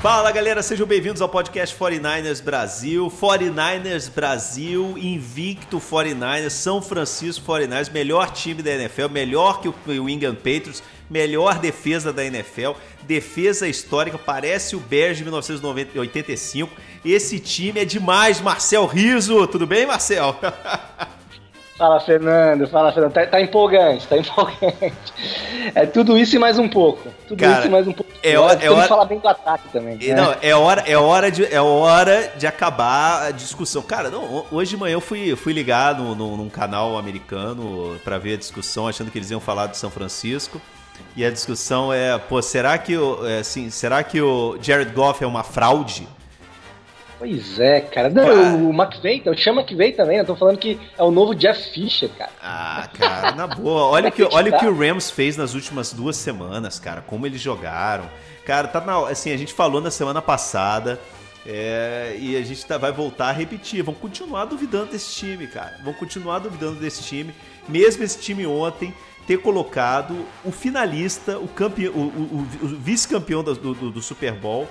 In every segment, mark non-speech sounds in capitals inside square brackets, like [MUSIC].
Fala galera, sejam bem-vindos ao podcast 49ers Brasil. 49ers Brasil, invicto 49ers, São Francisco 49ers, melhor time da NFL, melhor que o England Patriots, melhor defesa da NFL, defesa histórica, parece o Bears de 1985. Esse time é demais, Marcel Riso. Tudo bem, Marcel? [LAUGHS] Fala, Fernando. Fala, Fernando. Tá, tá, empolgante, tá empolgante. É tudo isso e mais um pouco. Tudo Cara, isso e mais um pouco. É hora, é hora... falar bem do ataque também. Né? Não, é hora, é, hora de, é hora de acabar a discussão. Cara, não, hoje de manhã eu fui, fui ligar no, no, num canal americano para ver a discussão, achando que eles iam falar de São Francisco. E a discussão é, pô, será que o, é, assim, será que o Jared Goff é uma fraude? Pois é, cara. Não, o McVeigh, eu chamo McVeigh também, eu tô falando que é o novo Jeff Fisher, cara. Ah, cara, na boa. Olha, que, olha o que o Rams fez nas últimas duas semanas, cara. Como eles jogaram. Cara, tá na, assim, a gente falou na semana passada. É, e a gente tá, vai voltar a repetir. Vão continuar duvidando desse time, cara. Vão continuar duvidando desse time. Mesmo esse time ontem ter colocado o finalista, o, campeão, o, o, o vice-campeão do, do, do Super Bowl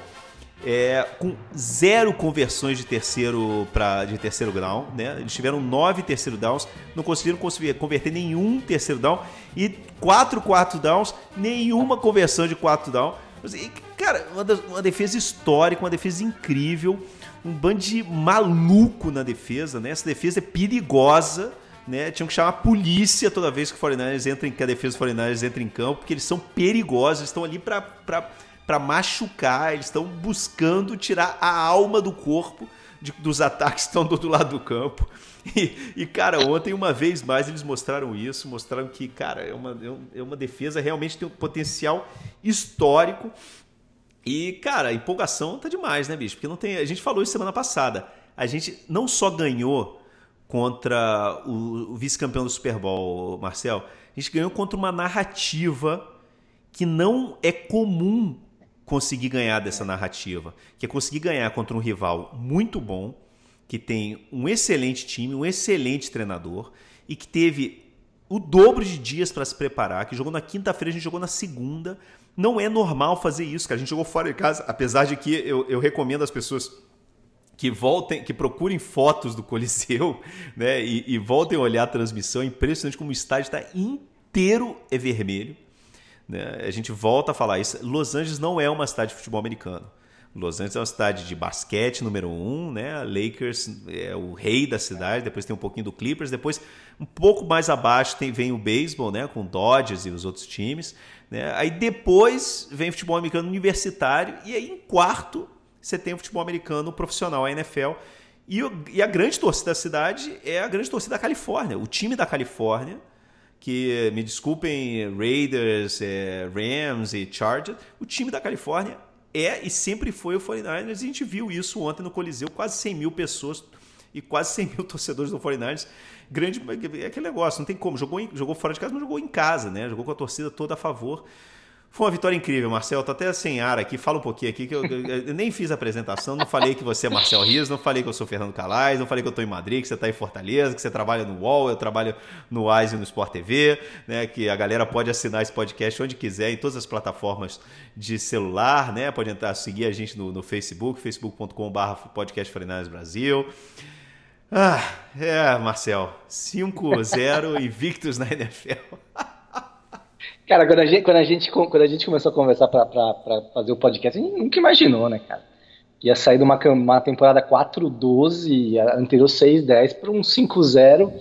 é, com zero conversões de terceiro para de terceiro grau, né? Eles tiveram nove terceiro downs, não conseguiram converter nenhum terceiro down e quatro quarto downs, nenhuma conversão de quarto down. Cara, uma, defesa histórica, uma defesa incrível, um bando de maluco na defesa, né? Essa defesa é perigosa. Né, tinham que chamar a polícia toda vez que o 49ers entra em, que a defesa do 49ers entra em campo, porque eles são perigosos, estão ali para para machucar, eles estão buscando tirar a alma do corpo de, dos ataques que estão do outro lado do campo. [LAUGHS] E, e, cara, ontem, uma vez mais, eles mostraram isso, mostraram que, cara, é uma, é uma defesa realmente tem um potencial histórico. E, cara, a empolgação tá demais, né, bicho? Porque não tem. A gente falou isso semana passada. A gente não só ganhou contra o, o vice-campeão do Super Bowl, Marcel, a gente ganhou contra uma narrativa que não é comum conseguir ganhar dessa narrativa, que é conseguir ganhar contra um rival muito bom, que tem um excelente time, um excelente treinador e que teve o dobro de dias para se preparar, que jogou na quinta-feira, a gente jogou na segunda. Não é normal fazer isso, que a gente jogou fora de casa, apesar de que eu, eu recomendo às pessoas que voltem, que procurem fotos do Coliseu, né, e, e voltem a olhar a transmissão. É impressionante como o estádio está inteiro é vermelho. Né? A gente volta a falar isso. Los Angeles não é uma cidade de futebol americano. Los Angeles é uma cidade de basquete número um, né? Lakers é o rei da cidade, depois tem um pouquinho do Clippers, depois um pouco mais abaixo tem, vem o beisebol, né? Com Dodgers e os outros times. Né? Aí depois vem o futebol americano universitário e aí em quarto você tem o futebol americano profissional, a NFL. E, e a grande torcida da cidade é a grande torcida da Califórnia. O time da Califórnia que, me desculpem, Raiders, é, Rams e Chargers, o time da Califórnia é e sempre foi o 49ers. E a gente viu isso ontem no Coliseu, quase 100 mil pessoas e quase 100 mil [LAUGHS] torcedores do 49ers. Grande, é aquele negócio, não tem como. Jogou, jogou fora de casa, mas jogou em casa, né? Jogou com a torcida toda a favor. Foi uma vitória incrível, Marcel. Tô até sem ar aqui. Fala um pouquinho aqui, que eu, eu, nem fiz a apresentação. Não falei que você é Marcel Rios, não falei que eu sou Fernando Calais, não falei que eu tô em Madrid, que você tá em Fortaleza, que você trabalha no UOL, eu trabalho no WISE e no Sport TV, né? Que a galera pode assinar esse podcast onde quiser, em todas as plataformas de celular, né? Pode entrar, seguir a gente no, no Facebook, facebook.com.br podcast Brasil. Ah, é, Marcel. 5-0 invictos na NFL. [LAUGHS] Cara, quando a gente, quando a gente, quando a gente começou a conversar para fazer o podcast, a gente nunca imaginou, né, cara? Ia sair de uma, uma temporada 4-12, a anterior 6-10 para um 5-0.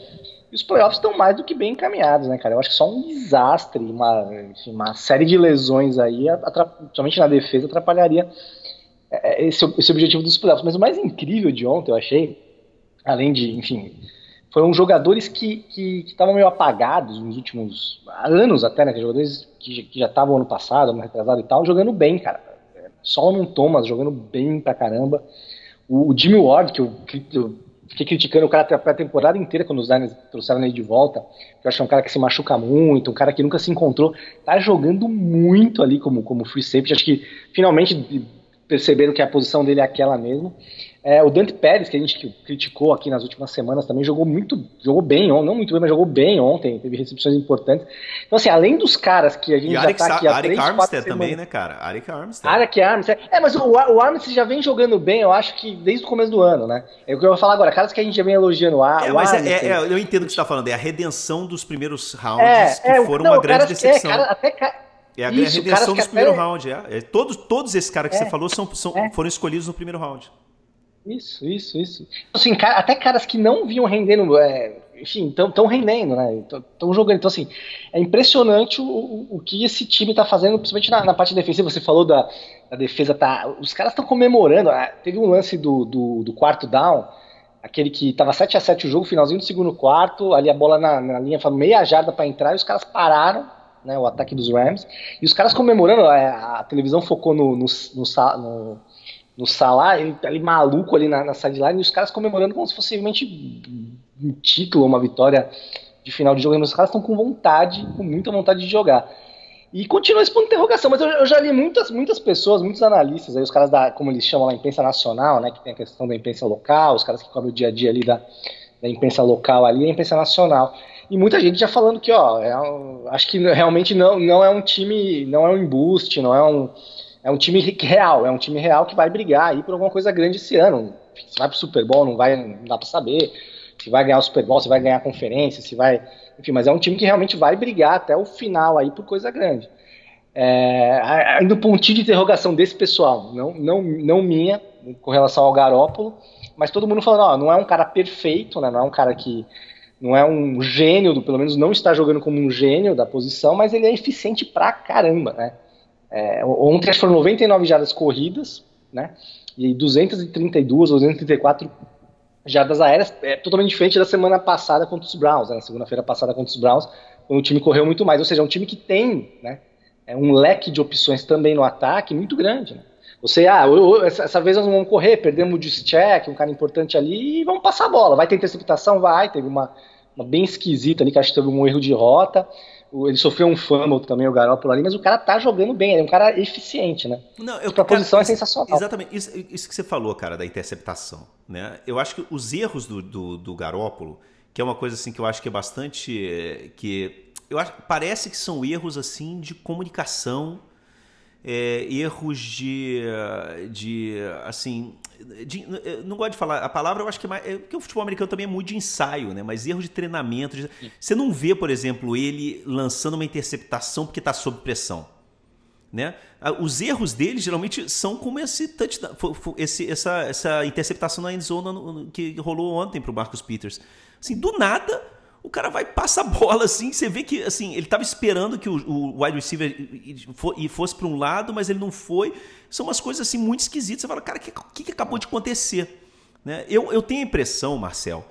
E os playoffs estão mais do que bem encaminhados, né, cara? Eu acho que só um desastre, uma, enfim, uma série de lesões aí, somente na defesa, atrapalharia é, é, esse, esse objetivo dos playoffs. Mas o mais incrível de ontem, eu achei, além de, enfim, foram jogadores que estavam meio apagados nos últimos anos até, né? Jogadores que, que já estavam ano passado, ano retrasado e tal, jogando bem, cara. Solomon Thomas jogando bem pra caramba. O, o Jimmy Ward, que eu, eu fiquei criticando o cara a temporada inteira quando os Niners trouxeram ele de volta. Eu acho que é um cara que se machuca muito, um cara que nunca se encontrou. Tá jogando muito ali como, como free safety. Acho que finalmente perceberam que a posição dele é aquela mesmo. É, o Dante Pérez, que a gente criticou aqui nas últimas semanas, também jogou muito, jogou bem, não muito bem, mas jogou bem ontem, teve recepções importantes. Então, assim, além dos caras que a gente e já Arik, tá aqui há Arik três, Armstead também, né, cara? Arik Armstead. Arik Armstead. É, mas o, o Armstead já vem jogando bem, eu acho que desde o começo do ano, né? É o que eu vou falar agora, caras que a gente já vem elogiando. A, é, mas é, é, é, eu entendo o que você tá falando, é a redenção dos primeiros rounds é, que foram não, uma grande decepção. Cara, até é a Isso, redenção dos primeiros até... rounds. É. é. todos, todos esses caras que é, você falou são, são é. foram escolhidos no primeiro round. Isso, isso, isso. Assim, até caras que não vinham rendendo, é, enfim, estão rendendo, né? Estão jogando. Então, assim, é impressionante o, o que esse time está fazendo, principalmente na, na, parte defensiva. Você falou da, da defesa, tá? Os caras estão comemorando. Ah, teve um lance do, do, do quarto down, aquele que estava 7 a 7 o jogo, finalzinho do segundo quarto, ali a bola na, na linha, meia jarda para entrar, e os caras pararam. Né, o ataque dos Rams, e os caras comemorando, é, a, televisão focou no, no, no no Salah, ele tá ali maluco ali na, na sideline, e os caras comemorando como se fosse realmente um título, uma vitória de final de jogo. Os caras estão com vontade, com muita vontade de jogar. E continua esse ponto de interrogação, mas eu, eu, já li muitas, muitas pessoas, muitos analistas, aí os caras da, como eles chamam lá, imprensa nacional, né, que tem a questão da imprensa local, os caras que cobrem o dia a dia ali da, da imprensa local ali, a imprensa nacional. E muita gente já falando que, ó, é acho que realmente não, não é um time, não é um embuste, não é um, é um time real, é um time real que vai brigar aí por alguma coisa grande esse ano. Se vai pro Super Bowl, não vai, não dá para saber. Se vai ganhar o Super Bowl, se vai ganhar a conferência, se vai. Enfim, mas é um time que realmente vai brigar até o final aí por coisa grande. É, ainda o pontinho de interrogação desse pessoal, não, não, não minha, com relação ao Garópolo, mas todo mundo falando, ó, não é um cara perfeito, né, não é um cara que não é um gênio, pelo menos não está jogando como um gênio da posição, mas ele é eficiente pra caramba, né? É, ontem foram 99 jardas corridas, né? E 232 ou 234 jardas aéreas, é totalmente diferente da semana passada contra os Browns, né? na segunda-feira passada contra os Browns, quando o time correu muito mais. Ou seja, é um time que tem né, é um leque de opções também no ataque muito grande. Né? Você, ah, eu, eu, essa, essa, vez nós vamos correr, perdemos o Juszczyk, um cara importante ali, e vamos passar a bola. Vai ter interceptação? Vai. Teve uma, uma bem esquisita ali, que acho que teve um erro de rota. Ele sofreu um fumble também, o Garoppolo ali, mas o cara tá jogando bem, ele é um cara eficiente, né? Não, eu, a posição é sensacional. Exatamente, isso, isso, que você falou, cara, da interceptação, né? Eu acho que os erros do, do, do Garoppolo, que é uma coisa assim que eu acho que é bastante... que eu acho, Parece que são erros assim de comunicação, é, erros de, de assim de, não gosto de falar a palavra, eu acho que é mais, é, porque o futebol americano também é muito de ensaio, né? Mas erros de treinamento. De, você não vê, por exemplo, ele lançando uma interceptação porque está sob pressão. Né? Os erros dele geralmente são como esse touchdown, esse, essa, essa interceptação na endzone que rolou ontem para o Marcus Peters. Assim, do nada, o cara vai passa a bola assim, você vê que assim, ele estava esperando que o, o, wide receiver fosse para um lado, mas ele não foi. São umas coisas assim muito esquisitas. Você fala, cara, o que, que, acabou de acontecer? Né? Eu, eu tenho a impressão, Marcel,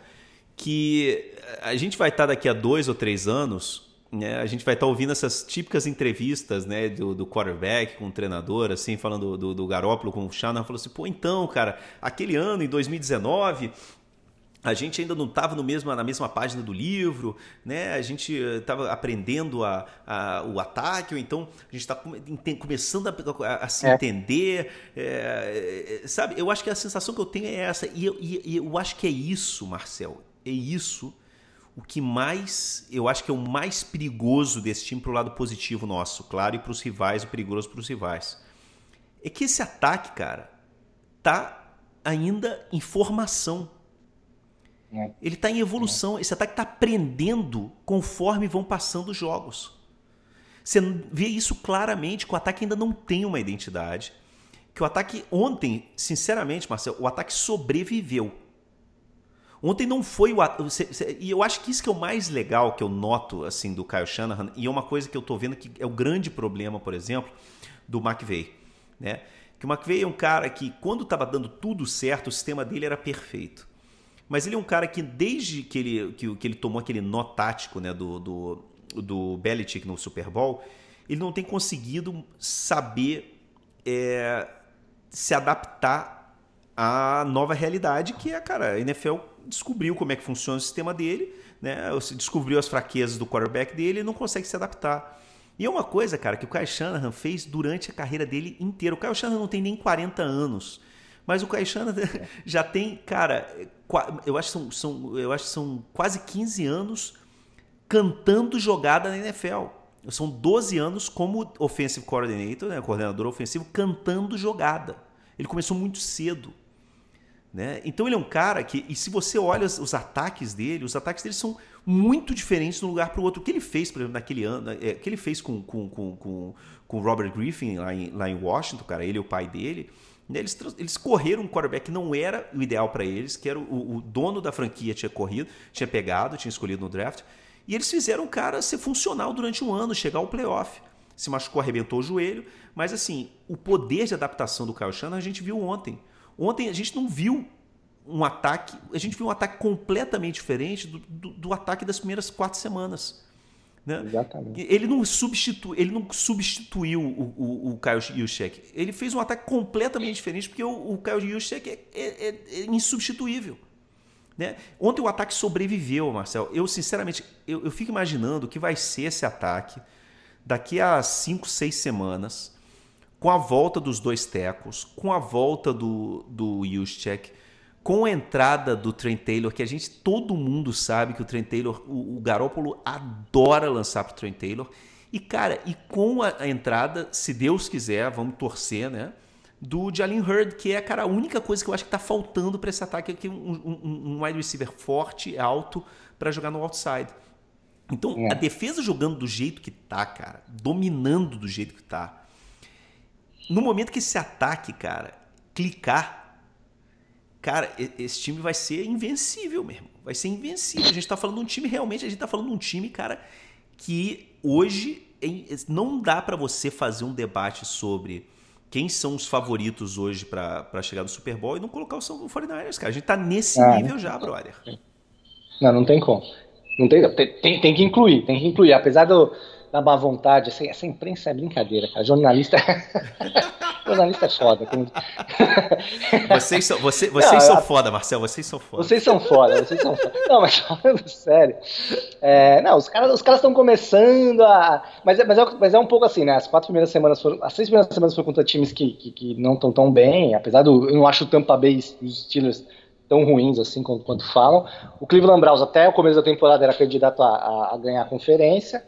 que a gente vai estar daqui a dois ou três anos, né? A gente vai estar ouvindo essas típicas entrevistas, né, do, do quarterback com o treinador, assim, falando do, do, Garópolo com o Shanahan, falou assim, pô, então, cara, aquele ano, em 2019, a gente ainda não estava na mesma página do livro, né? a gente estava aprendendo a, a, o ataque, ou então a gente está começando a, a se é. entender. É, sabe, eu acho que a sensação que eu tenho é essa, e eu, e eu acho que é isso, Marcel, é isso o que mais, eu acho que é o mais perigoso desse time para o lado positivo nosso, claro, e para os rivais, o perigoso para os rivais. É que esse ataque, cara, tá ainda em formação é. Ele está em evolução. Esse ataque está aprendendo conforme vão passando os jogos. Você vê isso claramente, que o ataque ainda não tem uma identidade. Que o ataque ontem, sinceramente, Marcelo, o ataque sobreviveu. Ontem não foi o e eu acho que isso que é o mais legal que eu noto assim do Kyle Shanahan e é uma coisa que eu estou vendo que é o grande problema, por exemplo, do McVeigh, né? Que o McVeigh é um cara que quando estava dando tudo certo, o sistema dele era perfeito. Mas ele é um cara que, desde que ele, que, que ele tomou aquele nó tático né, do, do, do Belichick no Super Bowl, ele não tem conseguido saber é, se adaptar à nova realidade que é, cara, a NFL descobriu como é que funciona o sistema dele, né? Descobriu as fraquezas do quarterback dele e não consegue se adaptar. E é uma coisa, cara, que o Kyle Shanahan fez durante a carreira dele inteira. O Kyle Shanahan não tem nem 40 anos. Mas o Kyle Shanahan [LAUGHS] já tem, cara, eu acho que são, são, eu acho que são quase 15 anos cantando jogada na NFL. São 12 anos como offensive coordinator, né, coordenador ofensivo, cantando jogada. Ele começou muito cedo. Né? Então ele é um cara que, e se você olha os, os ataques dele, os ataques dele são muito diferentes de um lugar para o outro. O que ele fez, por exemplo, naquele ano, é, o que ele fez com, com, com, com, com Robert Griffin lá em, lá em Washington, cara, ele e o pai dele? Eles, eles correram um quarterback que não era o ideal para eles, que era o, o dono da franquia tinha corrido, tinha pegado, tinha escolhido no draft, e eles fizeram o cara ser funcional durante um ano, chegar ao playoff. Se machucou, arrebentou o joelho. Mas assim, o poder de adaptação do Kyle Shanahan a gente viu ontem. Ontem a gente não viu um ataque, a gente viu um ataque completamente diferente do, do, do ataque das primeiras quatro semanas. Né? Exatamente. Ele não, substitu, ele não substituiu o, o, o Kyle Juszczyk. Ele fez um ataque completamente diferente porque o, o Kyle Juszczyk é, é, é, é insubstituível. Né? Ontem o ataque sobreviveu, Marcel. Eu, sinceramente, eu, eu fico imaginando o que vai ser esse ataque daqui a 5, 6 semanas, com a volta dos dois tecos, com a volta do, do Juszczyk, com a entrada do Trent Taylor, que a gente, todo mundo sabe que o Trent Taylor, o, o Garópolo adora lançar para o Trent Taylor. E, cara, e com a, a entrada, se Deus quiser, vamos torcer, né? do Jalen Hurd, que é cara, a única coisa que eu acho que está faltando para esse ataque aqui, um, um, um wide receiver forte, alto, para jogar no outside. Então, é. a defesa jogando do jeito que tá, cara, dominando do jeito que tá. No momento que esse ataque, cara, clicar, cara, esse time vai ser invencível mesmo. Vai ser invencível. A gente tá falando de um time realmente, a gente tá falando de um time, cara, que hoje não dá para você fazer um debate sobre quem são os favoritos hoje para chegar no Super Bowl e não colocar o 49ers, cara. A gente tá nesse ah, nível já, brother. Não, não tem como. Não tem, tem, tem que incluir, tem que incluir. Apesar do, da má vontade, essa, essa imprensa é brincadeira, cara. Jornalista. [LAUGHS] jornalista é foda. vocês são, você, vocês não, são a, foda, Marcel. Vocês são foda. Vocês são foda, vocês são foda. Não, mas falando [LAUGHS] sério. É, não, os caras os caras estão começando a. Mas, é, mas, é, mas é um pouco assim, né? As quatro primeiras semanas foram. As seis primeiras semanas foram contra times que, que, que não estão tão bem. Apesar do. Eu não acho o Tampa Bay e os Steelers tão ruins assim quanto, quanto falam. O Cleveland Browns até o começo da temporada era candidato a, a, a ganhar a conferência.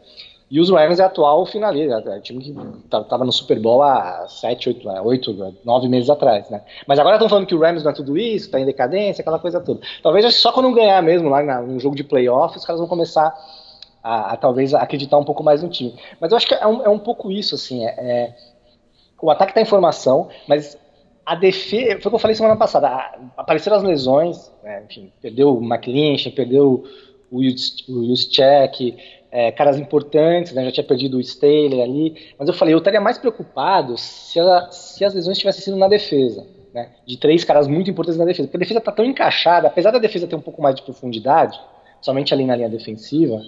E os Rams é atual finalista, é, é time que estava no Super Bowl há 7, 8, 8, 9 meses atrás, né? Mas agora estão falando que o Rams não é tudo isso, está em decadência, aquela coisa toda. Talvez só quando ganhar mesmo lá no jogo de playoff, os caras vão começar a, a, talvez acreditar um pouco mais no time. Mas eu acho que é um, é um pouco isso, assim, é, é o ataque está em formação, mas a defesa, foi o que eu falei semana passada, apareceram as lesões, né, enfim, perdeu o McLinch, perdeu o Juszczyk, é, caras importantes, né, já tinha perdido o Staley ali, mas eu falei, eu estaria mais preocupado se, a, se as lesões tivessem sido na defesa, né, de três caras muito importantes na defesa, porque a defesa está tão encaixada, apesar da defesa ter um pouco mais de profundidade, somente ali na linha defensiva,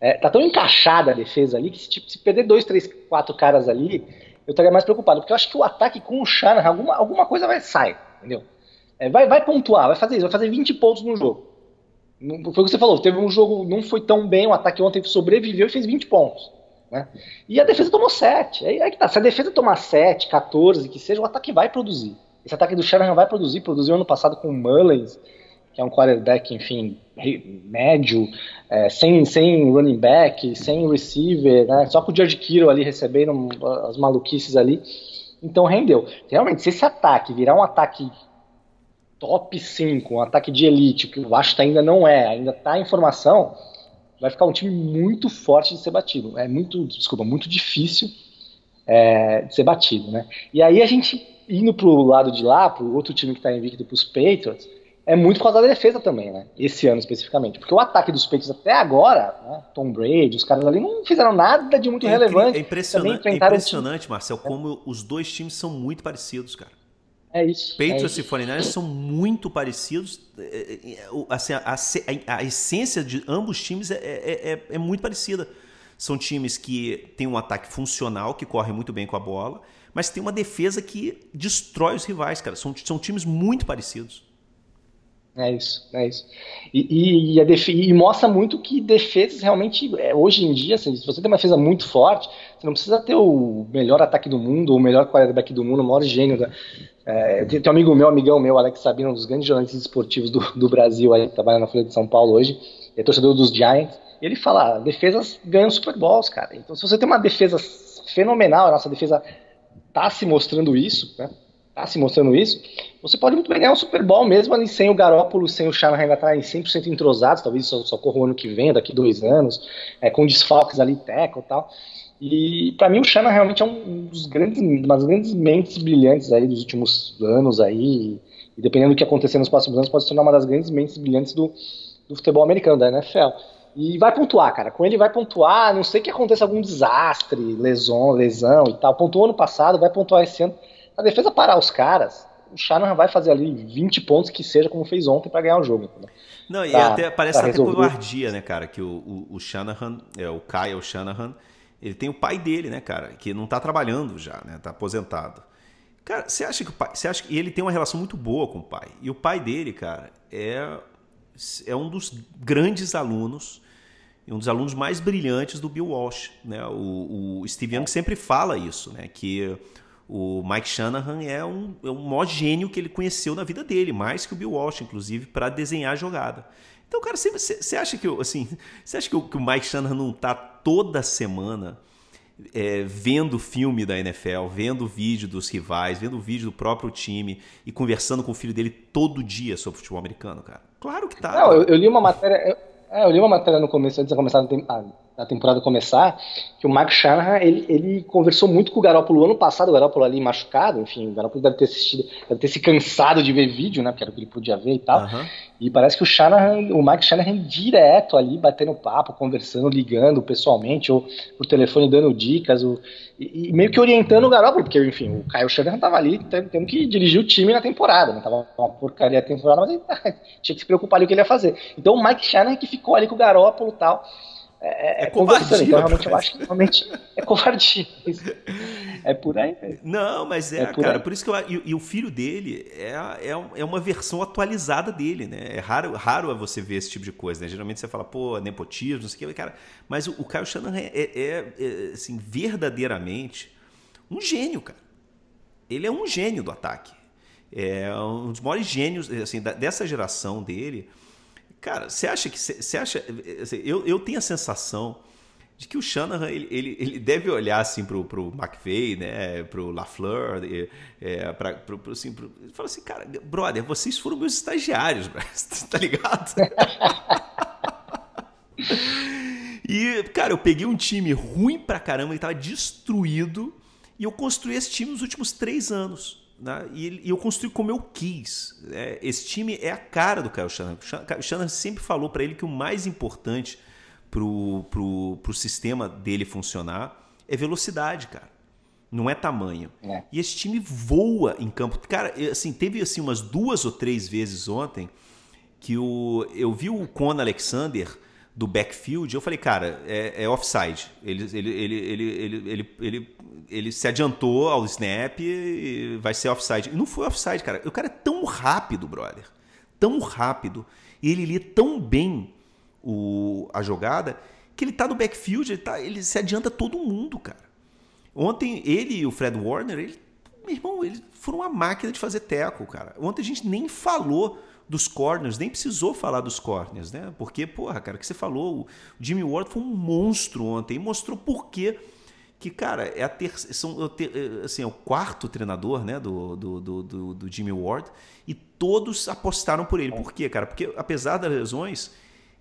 é, tá tão encaixada a defesa ali que se, tipo, se perder dois, três, quatro caras ali, eu estaria mais preocupado, porque eu acho que o ataque com o Shanahan, alguma, alguma coisa vai sair, entendeu? É, vai, vai pontuar, vai fazer isso, vai fazer 20 pontos no jogo. Foi o que você falou, teve um jogo, não foi tão bem, o ataque ontem sobreviveu e fez 20 pontos. Né? E a defesa tomou 7. Aí, aí que tá. Se a defesa tomar 7, 14, que seja, o ataque vai produzir. Esse ataque do Shanahan vai produzir, produziu ano passado com o Mullins, que é um quarterback, enfim, médio, é, sem, sem running back, sem receiver, né? só com o George Kittle ali recebendo as maluquices ali. Então rendeu. Realmente, se esse ataque virar um ataque top 5, um ataque de elite, que eu acho que ainda não é, ainda está em formação, vai ficar um time muito forte de ser batido. É muito, desculpa, muito difícil é, de ser batido, né? E aí a gente indo pro lado de lá, pro outro time que está invicto, pros Patriots, é muito por causa da defesa também, né? Esse ano especificamente. Porque o ataque dos Patriots até agora, né? Tom Brady, os caras ali não fizeram nada de muito é relevante. É impressionante, é impressionante Marcel, como os dois times são muito parecidos, cara. É isso. Patriots é e 49ers são muito parecidos. É, é, assim, a, a, a, essência de ambos times é, é, é, é muito parecida. São times que têm um ataque funcional, que corre muito bem com a bola, mas tem uma defesa que destrói os rivais, cara. São, são times muito parecidos. É isso, é isso. E, e, e, e mostra muito que defesas realmente, é, hoje em dia, assim, se você tem uma defesa muito forte, você não precisa ter o melhor ataque do mundo, o melhor quarterback do mundo, o maior gênio. Da, é, tem um amigo meu, amigão meu, Alex Sabino, um dos grandes jornalistas esportivos do, do Brasil, aí, trabalha na Folha de São Paulo hoje, é torcedor dos Giants. Ele fala: defesas ganham Super Bowls, cara. Então, se você tem uma defesa fenomenal, a nossa defesa tá se mostrando isso, né? Tá se mostrando isso, você pode muito bem ganhar um Super Bowl mesmo ali sem o Garópolo, sem o Shanahan ainda tá em 100% entrosados, talvez só, só corra o ano que vem, daqui dois anos, é, com desfalques ali, teco e tal. E para mim o Shanahan realmente é um dos grandes, uma das grandes mentes brilhantes aí dos últimos anos aí, e dependendo do que acontecer nos próximos anos, pode se tornar uma das grandes mentes brilhantes do, do futebol americano, da NFL. E vai pontuar, cara. Com ele vai pontuar, não sei que aconteça algum desastre, lesão, lesão e tal. Pontuou ano passado, vai pontuar esse ano. A defesa parar os caras, o Shanahan vai fazer ali 20 pontos que seja como fez ontem para ganhar o jogo. Entendeu? Não, e até, parece até covardia, né, cara? Que o, o, o Shanahan, é, o Kyle Shanahan, ele tem o pai dele, né, cara? Que não tá trabalhando já, né? Tá aposentado. Cara, você acha que o pai. Você acha que ele tem uma relação muito boa com o pai? E o pai dele, cara, é, é um dos grandes alunos um dos alunos mais brilhantes do Bill Walsh. Né? O, o Steve Young sempre fala isso, né? que o Mike Shanahan é um, é um maior gênio que ele conheceu na vida dele, mais que o Bill Walsh, inclusive, para desenhar a jogada. Então, cara, você acha que assim, [LAUGHS] você acha que o, que o Mike Shanahan não está toda semana é, vendo filme da NFL, vendo vídeo dos rivais, vendo vídeo do próprio time e conversando com o filho dele todo dia sobre futebol americano, cara? Claro que tá. Não, eu, eu, li uma matéria. É, eu li uma matéria no começo, antes de começar a, a temporada começar, que o Mark Shanahan, ele, ele conversou muito com o Garoppolo ano passado, o Garoppolo ali machucado, enfim, o Garoppolo deve ter assistido, deve ter se cansado de ver vídeo, né, porque era o que ele podia ver e tal, uhum. e parece que o Shanahan, o Mark Shanahan direto ali, batendo papo, conversando, ligando pessoalmente, ou por telefone dando dicas, ou, e, e, meio que orientando o Garoppolo, porque, enfim, o Kyle Shanahan tava ali tendo que dirigir o time na temporada, né, tava uma porcaria a temporada, mas ele [LAUGHS] tinha que se preocupar ali o que ele ia fazer. Então o Mike Shanahan que ficou ali com o Garoppolo e tal, é, é, é covardia. Então, realmente, eu acho que realmente é covardia. É por aí mesmo. Não, mas é, é por cara. Aí. Por isso que eu, e, e, o filho dele é, é, é uma versão atualizada dele, né? É raro, raro é você ver esse tipo de coisa, né? Geralmente você fala, pô, nepotismo, não sei o que, cara. Mas o, o Kyle Shanahan é, é, é, assim, verdadeiramente um gênio, cara. Ele é um gênio do ataque. É um dos maiores gênios assim, dessa geração dele. Cara, você acha que. Você acha. Assim, eu, eu tenho a sensação de que o Shanahan ele, ele, ele deve olhar assim pro, pro McVeigh, né, pro LaFleur, é, pra, pro, pro, assim, pro, ele fala assim, cara, brother, vocês foram meus estagiários, [LAUGHS] tá ligado? e, cara, eu peguei um time ruim pra caramba, ele tava destruído, e eu construí esse time nos últimos três anos. Né? E, e, eu construí como eu quis. É, esse time é a cara do Kyle Shanahan. O Shanahan sempre falou para ele que o mais importante pro, pro, pro sistema dele funcionar é velocidade, cara. Não é tamanho. É. E esse time voa em campo. Cara, assim, teve assim umas duas ou três vezes ontem que o, eu vi o Con Alexander do backfield, eu falei, cara, é, é offside. Ele, ele, ele, ele, ele, ele, ele, ele, se adiantou ao snap e vai ser offside. E não foi offside, cara. O cara é tão rápido, brother. Tão rápido. E ele lia tão bem o, a jogada que ele tá no backfield, ele, tá, ele se adianta todo mundo, cara. Ontem, ele e o Fred Warner, ele, meu irmão, eles foram uma máquina de fazer teco, cara. Ontem a gente nem falou dos corners, nem precisou falar dos corners, né? Porque, porra, cara, que você falou, o Jimmy Ward foi um monstro ontem e mostrou por quê que, cara, é a ter, são, é, assim, é o quarto treinador né, do, do, do, do, Jimmy Ward e todos apostaram por ele. Por quê, cara? Porque apesar das lesões,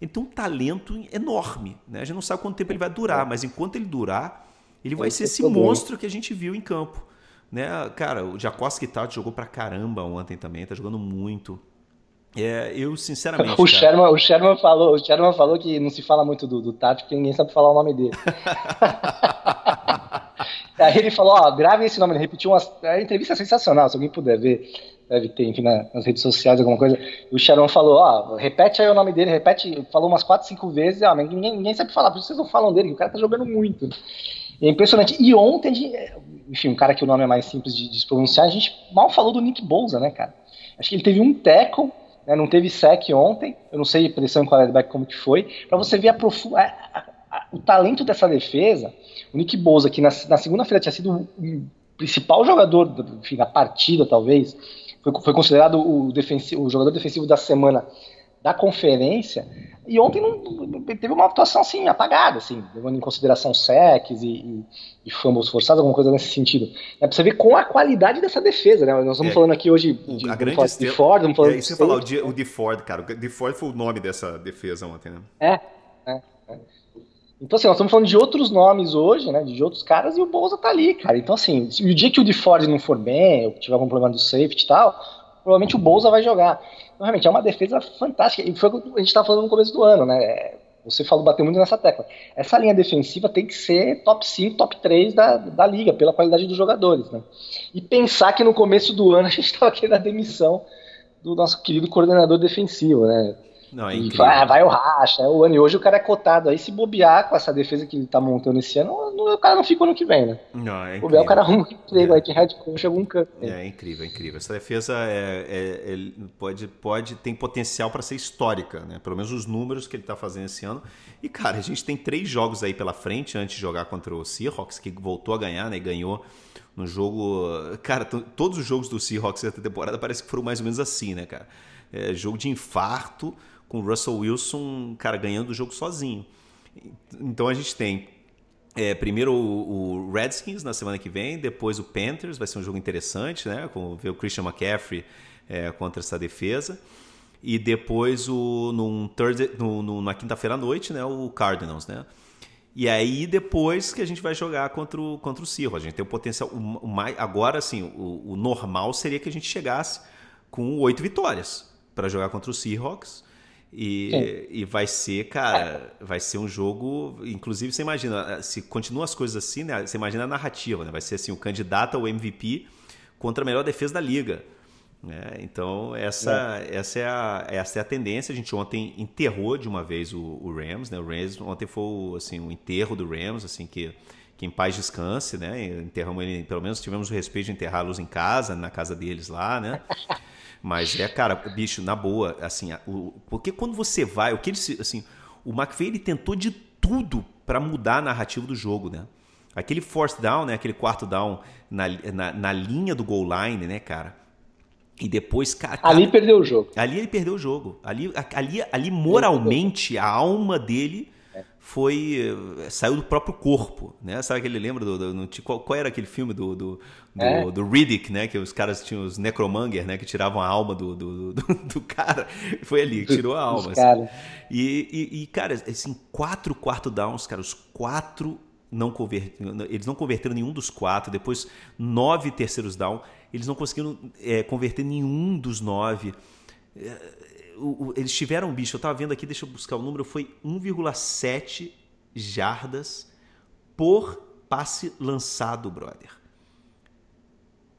ele tem um talento enorme. Né? A gente não sabe quanto tempo ele vai durar, mas enquanto ele durar, ele vai ser esse monstro que a gente viu em campo. Né? Cara, o Jacoski Taut jogou pra caramba ontem também, tá jogando muito. É, eu sinceramente. O Sherman, o, Sherman falou, o Sherman falou que não se fala muito do, do Tati porque ninguém sabe falar o nome dele. [LAUGHS] Aí ele falou, ó, grave esse nome, ele repetiu uma a entrevista é sensacional, se alguém puder ver, deve ter, enfim, nas redes sociais, alguma coisa. O Sharon falou, ó, repete aí o nome dele, repete, falou umas 4, 5 vezes, ó, ninguém, ninguém sabe falar, por isso vocês não falam dele, o cara tá jogando muito. É impressionante. E ontem, enfim, um cara que o nome é mais simples de, de pronunciar, a gente mal falou do Nick Bolsa, né, cara? Acho que ele teve um tackle, né, não teve sec ontem, eu não sei pressão em quarterback como que foi, para você ver a profu a, a, a, o talento dessa defesa. O Nick Bosa, que na, na segunda-feira tinha sido o principal jogador enfim, da partida, talvez, foi, foi considerado o, defensivo, o jogador defensivo da semana da conferência, e ontem não, teve uma atuação assim, apagada, assim, levando em consideração secs e, e, e fumbles forçados, alguma coisa nesse sentido. É pra você ver com a qualidade dessa defesa, né? Nós estamos é, falando aqui hoje de, a grande de Ford, vamos falando é, isso de falar, o, o de Ford, cara, o de Ford foi o nome dessa defesa ontem, né? É, é, é. Então, assim, nós estamos falando de outros nomes hoje, né? De outros caras, e o Bolsa tá ali, cara. Então, assim, se o dia que o de Ford não for bem, ou tiver algum problema do safety e tal, provavelmente o Bolsa vai jogar. Realmente, é uma defesa fantástica. E foi o que a gente estava falando no começo do ano, né? Você falou, bateu muito nessa tecla. Essa linha defensiva tem que ser top 5, top 3 da, da liga, pela qualidade dos jogadores, né? E pensar que no começo do ano a gente estava querendo a demissão do nosso querido coordenador defensivo, né? Não, é vai, vai o racha, é o ano. E hoje o cara é cotado aí. Se bobear com essa defesa que ele tá montando esse ano, o cara não fica ano que vem, né? Não, é bobear, o cara arruma um emprego é. aí de head coach algum canto. É, é incrível, é incrível. Essa defesa é, é, é pode, pode, tem potencial para ser histórica, né? Pelo menos os números que ele tá fazendo esse ano. E, cara, a gente tem três jogos aí pela frente antes de jogar contra o Seahawks, que voltou a ganhar, né? E ganhou no jogo. Cara, todos os jogos do Seahawks essa temporada parece que foram mais ou menos assim, né, cara? É, jogo de infarto com o Russell Wilson, cara, ganhando o jogo sozinho. Então a gente tem é, primeiro o, o, Redskins na semana que vem, depois o Panthers, vai ser um jogo interessante, né? Com ver o Christian McCaffrey é, contra essa defesa. E depois o, num Thursday, no, na quinta-feira à noite, né? O Cardinals, né? E aí depois que a gente vai jogar contra o, contra o Seahawks. A gente tem o potencial. O mais, agora, assim, o, o normal seria que a gente chegasse com oito vitórias para jogar contra o Seahawks. E, e vai ser, cara, vai ser um jogo. Inclusive, você imagina, se continua as coisas assim, né? Você imagina a narrativa, né? Vai ser assim, o candidato ao MVP contra a melhor defesa da liga. Né? Então, essa, é. Essa, é a, essa é a tendência. A gente ontem enterrou de uma vez o, o Rams, né? O Rams ontem foi assim, o enterro do Rams, assim, que, que em paz descanse, né? Enterramos ele, pelo menos tivemos o respeito de enterrá-los em casa, na casa deles lá, né? Mas é, cara, bicho, na boa, assim, o, porque quando você vai, o que ele assim, o McVeigh ele tentou de tudo para mudar a narrativa do jogo, né? Aquele force down, né, aquele quarto down na, na, na linha do goal line, né, cara? E depois, cara, ali perdeu o jogo. Ali ele perdeu o jogo. Ali, ali, ali moralmente a alma dele foi saiu do próprio corpo, né? Sabe aquele lembra do, do no, qual, qual, era aquele filme do do, do, é. do, Riddick, né? Que os caras tinham os necromanger, né? Que tiravam a alma do, do, do cara. [LAUGHS] Foi ali que tirou a alma. Assim. E, e, e, cara, assim, quatro quarto downs, cara, os quatro não converteram, eles não converteram nenhum dos quatro. Depois nove terceiros down, eles não conseguiram é, converter nenhum dos nove. É, eles tiveram um bicho, eu tava vendo aqui, deixa eu buscar o número, foi 1,7 jardas por passe lançado, brother.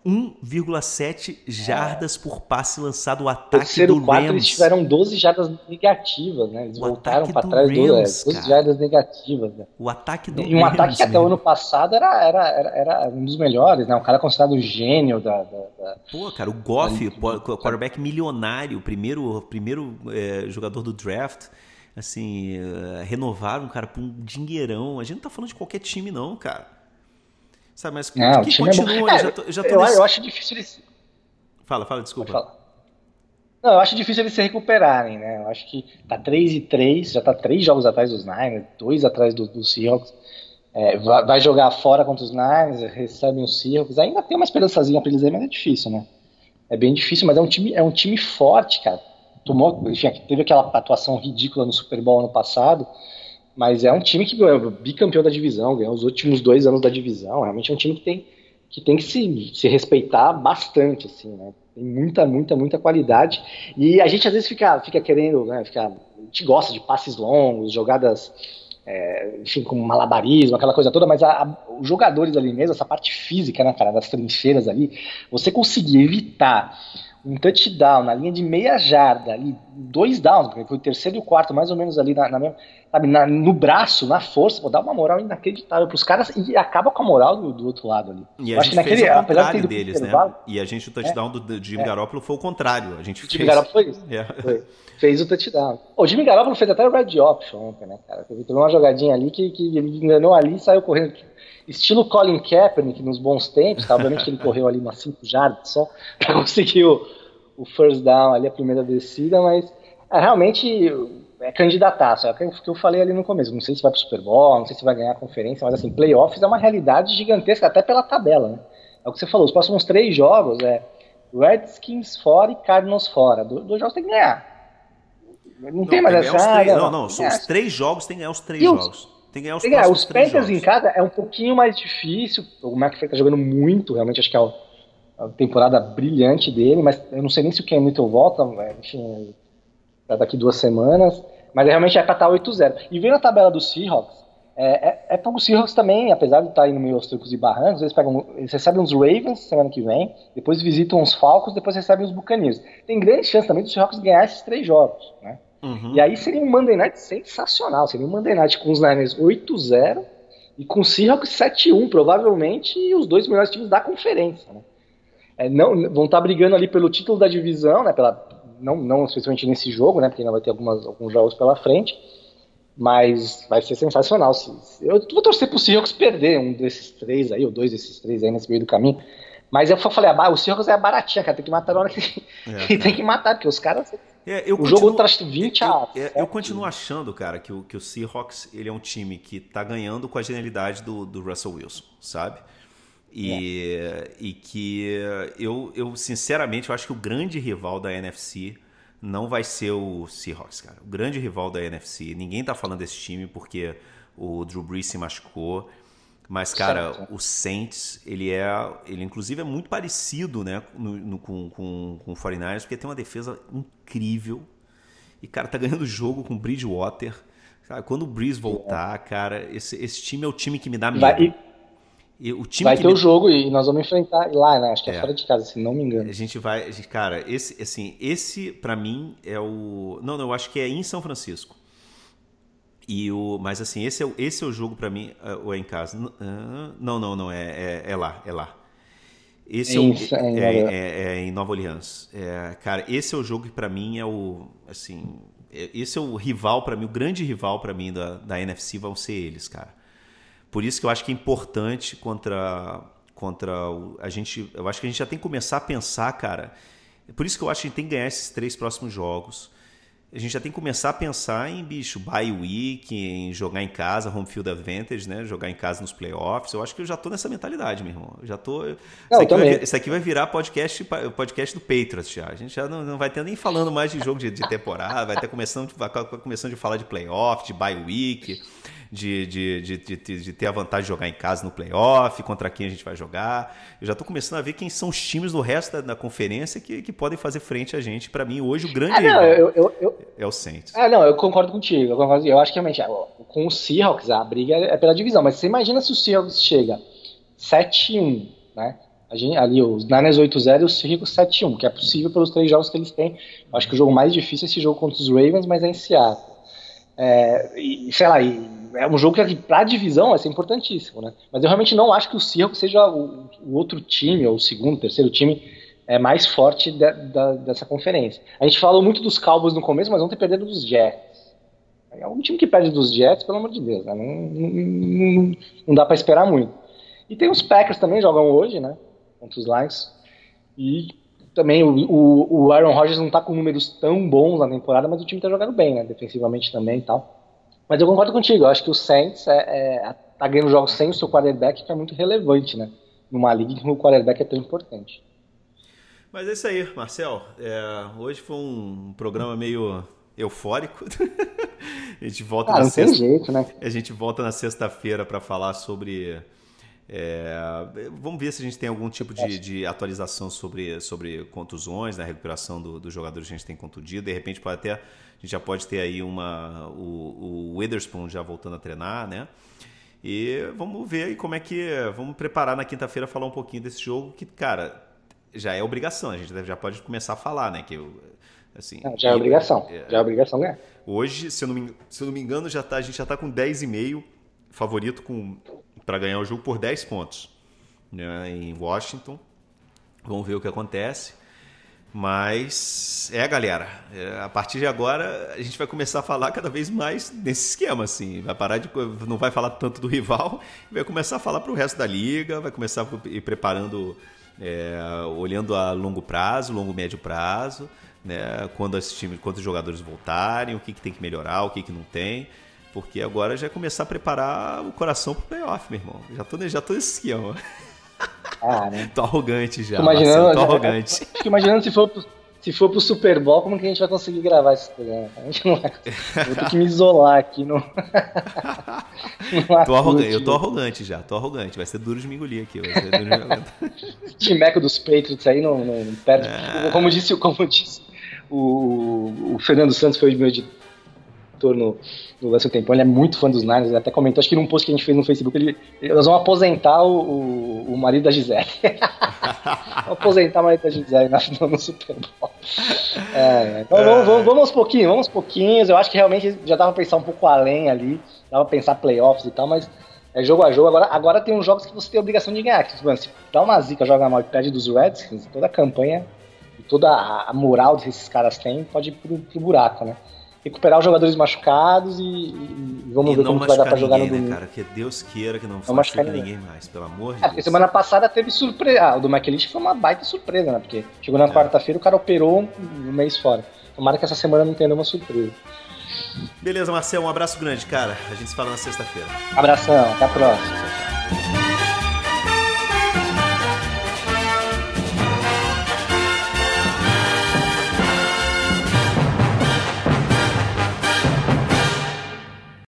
1,7 jardas é. por passe lançado o ataque do quarto, Rams. eles tiveram 12 jardas negativas, né? Eles o voltaram para trás do Rams, 12 cara. jardas negativas. Né? O ataque do E um Rams, ataque que até o ano passado era, era, era, era, um dos melhores, né? Um cara considerado o gênio da, da, da... Pô, cara, o Goff, quarterback milionário, primeiro, primeiro é, jogador do draft, assim, uh, renovaram, cara, por um dinheirão. A gente não tá falando de qualquer time não, cara. Sabe, mas não, que continua, é, eu já tô, já tô eu, nesse... eu, acho difícil eles... Fala, fala, desculpa. Não, eu acho difícil eles se recuperarem, né? Eu acho que tá 3 e 3, já tá três jogos atrás dos Niners, dois atrás do, do Seahawks. É, vai, vai, jogar fora contra os Niners, recebem os Seahawks. Ainda tem uma esperançazinha pra eles aí, mas é difícil, né? É bem difícil, mas é um time, é um time forte, cara. Tomou, enfim, teve aquela atuação ridícula no Super Bowl ano passado. Mas é um time que ganhou bicampeão da divisão, ganhou os últimos dois anos da divisão. Realmente é um time que tem que, tem que se, se respeitar bastante, assim, né? Tem muita, muita, muita qualidade. E a gente às vezes fica, fica querendo, né? Fica, a gente gosta de passes longos, jogadas é, enfim, com malabarismo, aquela coisa toda, mas a, a, os jogadores ali mesmo, essa parte física, né, cara, das trincheiras ali, você conseguir evitar um touchdown na linha de meia jarda, ali, dois downs, porque foi o terceiro e o quarto, mais ou menos ali na, na mesma, sabe, na, no braço, na força, pô, dá uma moral inacreditável pros caras e acaba com a moral do, do outro lado ali. E a gente naquele, fez o contrário deles, né? E a gente, o touchdown é, do, do Jimmy é. Garoppolo foi o contrário. A gente o Jimmy Garoppolo foi isso. É. Foi. Fez o touchdown. O Jimmy Garoppolo fez até o red option ontem, né, cara? Teve uma jogadinha ali que, que ele enganou ali e saiu correndo estilo Colin Kaepernick nos bons tempos, tá? obviamente que ele correu ali umas 5 jardas só para conseguir o, o first down ali, a primeira descida, mas é, realmente é candidataço. É o que eu falei ali no começo. Não sei se vai pro Super Bowl, não sei se vai ganhar a conferência, mas assim, playoffs é uma realidade gigantesca, até pela tabela, né? É o que você falou, os próximos três jogos é Redskins fora e Cardinals fora. Do, dois jogos tem que ganhar. Não, não tem mais essa. Ah, não, não, são os três jogos, tem que ganhar os três jogos. Tem que ganhar os, tem ganhar. os Panthers em casa é um pouquinho mais difícil. O McFay tá jogando muito, realmente acho que é o a temporada brilhante dele, mas eu não sei nem se o Ken Newton volta, enfim, tá daqui duas semanas, mas realmente é pra estar 8-0. E vendo a tabela do Seahawks, é, é, é para os Seahawks também, apesar de estar tá indo meio aos trucos e barrancos, eles, pegam, eles recebem os Ravens semana que vem, depois visitam os Falcons, depois recebem os Buccaneers. Tem grande chance também dos Seahawks ganhar esses três jogos, né? Uhum. E aí seria um Monday Night sensacional, seria um Monday Night com os Niners 8-0 e com o Seahawks 7-1, provavelmente, e os dois melhores times da conferência, né? é, não, vão estar tá brigando ali pelo título da divisão, né? Pela, não, não especialmente nesse jogo, né? Porque ainda vai ter algumas, alguns jogos pela frente. Mas vai ser sensacional. Se, eu vou torcer pro Seahawks perder um desses três aí, ou dois desses três aí nesse meio do caminho. Mas eu falei, ah, o Seahawks é baratinha, cara. Tem que matar na hora que, é, [LAUGHS] tem que matar, porque os caras. É, o continuo, jogo traz 20 a. Eu, eu, continuo achando, cara, que o, que o Seahawks ele é um time que tá ganhando com a genialidade do, do Russell Wilson, sabe? E, é. e que eu, eu, sinceramente, eu acho que o grande rival da NFC não vai ser o Seahawks, cara. O grande rival da NFC. Ninguém tá falando desse time porque o Drew Brees se machucou. Mas, cara, certo. o Saints, ele é. Ele, inclusive, é muito parecido né, no, no, com, com, com o 49ers, porque tem uma defesa incrível. E, cara, tá ganhando o jogo com o Bridgewater. Cara, quando o Breeze voltar, cara, esse, esse time é o time que me dá medo. Vai, e o time vai ter me... o jogo e nós vamos enfrentar lá, né? Acho que é, é, fora de casa, se não me engano. A gente vai, a gente, cara, esse, assim, esse para mim é o, não, não, eu acho que é em São Francisco. E o, mas assim, esse é, esse é o jogo para mim, é, ou é em casa? Não, não, não, é, é, é lá, é lá. Esse é, o, é, é, é, em Nova Orleans. É, cara, esse é o jogo que para mim é o, assim, esse é o rival para mim, o grande rival para mim da, da NFC vão ser eles, cara. Por isso que eu acho que é importante contra contra o, a gente, eu acho que a gente já tem que começar a pensar, cara. Por isso que eu acho que a gente tem que ganhar esses três próximos jogos. A gente já tem que começar a pensar em bicho, bye week, em jogar em casa, home field advantage, né? Jogar em casa nos playoffs. Eu acho que eu já tô nessa mentalidade, meu irmão. Eu já tô. Não, isso, aqui vai, isso, aqui vai, virar podcast, podcast do Patriots já. A gente já não, não vai ter nem falando mais de jogo de, de temporada, vai ter começando, vai começando de falar de playoff, de bye week de, de, de, de, de ter a vantagem de jogar em casa no playoff, contra quem a gente vai jogar. Eu já estou começando a ver quem são os times do resto da, da conferência que, que podem fazer frente a gente. Para mim, hoje, o grande ah, não, eu, eu, eu, é o Saints. Ah, não, eu concordo contigo. Eu, concordo, eu acho que realmente com o Seahawks a briga é pela divisão, mas você imagina se o Seahawks chega 7-1, né? Gente, ali os Niners 8-0 e os Seahawks 7-1, que é possível pelos três jogos que eles têm. Eu acho que o jogo mais difícil é esse jogo contra os Ravens, mas é em Seattle. É, e, sei lá, e é um jogo que para a divisão vai ser importantíssimo, né? Mas eu realmente não acho que o Seahawks seja o, o, outro time, ou o segundo, terceiro time é mais forte de, de, dessa conferência. A gente falou muito dos Cowboys no começo, mas ter perdido dos Jets. É um time que perde dos Jets, pelo amor de Deus, né? não, não, não, dá para esperar muito. E tem os Packers também, jogam hoje, né? Contra os Lions. E também o, o, o Aaron Rodgers não tá com números tão bons na temporada, mas o time tá jogando bem, né? Defensivamente também e tal. Mas eu concordo contigo, eu acho que o Saints é, é, tá ganhando jogos sem o seu quarterback, que é muito relevante, né? Numa liga em que o quarterback é tão importante. Mas é isso aí, Marcel. É, hoje foi um programa meio eufórico. [LAUGHS] a gente volta ah, na sexta... jeito, né? A gente volta na sexta-feira para falar sobre É, vamos ver se a gente tem algum tipo de, de, atualização sobre, sobre contusões, né, recuperação dos do jogadores que a gente tem contundido. De repente, pode até, a gente já pode ter aí uma, o, o Witherspoon já voltando a treinar, né? E vamos ver aí como é que. Vamos preparar na quinta-feira falar um pouquinho desse jogo que, cara, já é obrigação. A gente já pode começar a falar, né? Que assim, já é obrigação. É, já é obrigação, né? Hoje, se eu não me, se eu não me engano, já tá, a gente já está com 10,5 favorito para ganhar o jogo por 10 pontos né, em Washington. Vamos ver o que acontece. Mas é, galera, é, a partir de agora a gente vai começar a falar cada vez mais nesse esquema, assim. Vai parar de. Não vai falar tanto do rival, vai começar a falar para o resto da liga, vai começar a ir preparando, é, olhando a longo prazo, longo médio prazo, né? Quando, esse time, quando os jogadores voltarem, o que, que tem que melhorar, o que, que não tem. Porque agora já é começar a preparar o coração pro playoff, meu irmão. Já tô, já tô nesse esquema. Ah, [LAUGHS] né? tô arrogante já. Imaginando, Marcelo, tô arrogante. Fico imaginando se for, se for pro Super Bowl, como que a gente vai conseguir gravar esse programa? A gente não vai. Vou ter que me isolar aqui no. [LAUGHS] no tô arrogante, eu tô arrogante já, tô arrogante. Vai ser duro de me engolir aqui. Vai ser duro de me [LAUGHS] Timeco dos Patriots aí não, não perde. É... Como disse, como disse o, o Fernando Santos foi meu editor no, no Lance Tempão, ele é muito fã dos Niners, ele até comentou, acho que num post que a gente fez no Facebook, ele, eles vão aposentar o, o, o marido da Gisele. [LAUGHS] aposentar o marido da Gisele no, no Super Bowl. É, então é. Vamos, vamos, vamos aos pouquinhos, vamos aos pouquinhos, eu acho que realmente já dava pra pensar um pouco além ali, dava pra pensar playoffs e tal, mas é jogo a jogo. Agora, agora tem uns jogos que você tem a obrigação de ganhar. Que, mano, se dá uma zica, joga mal e perde dos Redskins, toda a campanha e toda a, a moral que esses caras têm pode ir pro, pro buraco, né? Recuperar os jogadores machucados e, e vamos e ver como vai dar pra jogar ninguém, no domingo. Né, cara, que Deus queira que não, não machucar ninguém. mais, pelo amor de é, Deus. Porque semana passada teve surpresa. Ah, o do McLeish foi uma baita surpresa, né? Porque chegou na é. quarta-feira o cara operou um mês fora. Tomara que essa semana não tenha nenhuma surpresa. Beleza, Marcel, um abraço grande, cara. A gente se fala na sexta-feira. Abração, até a próxima.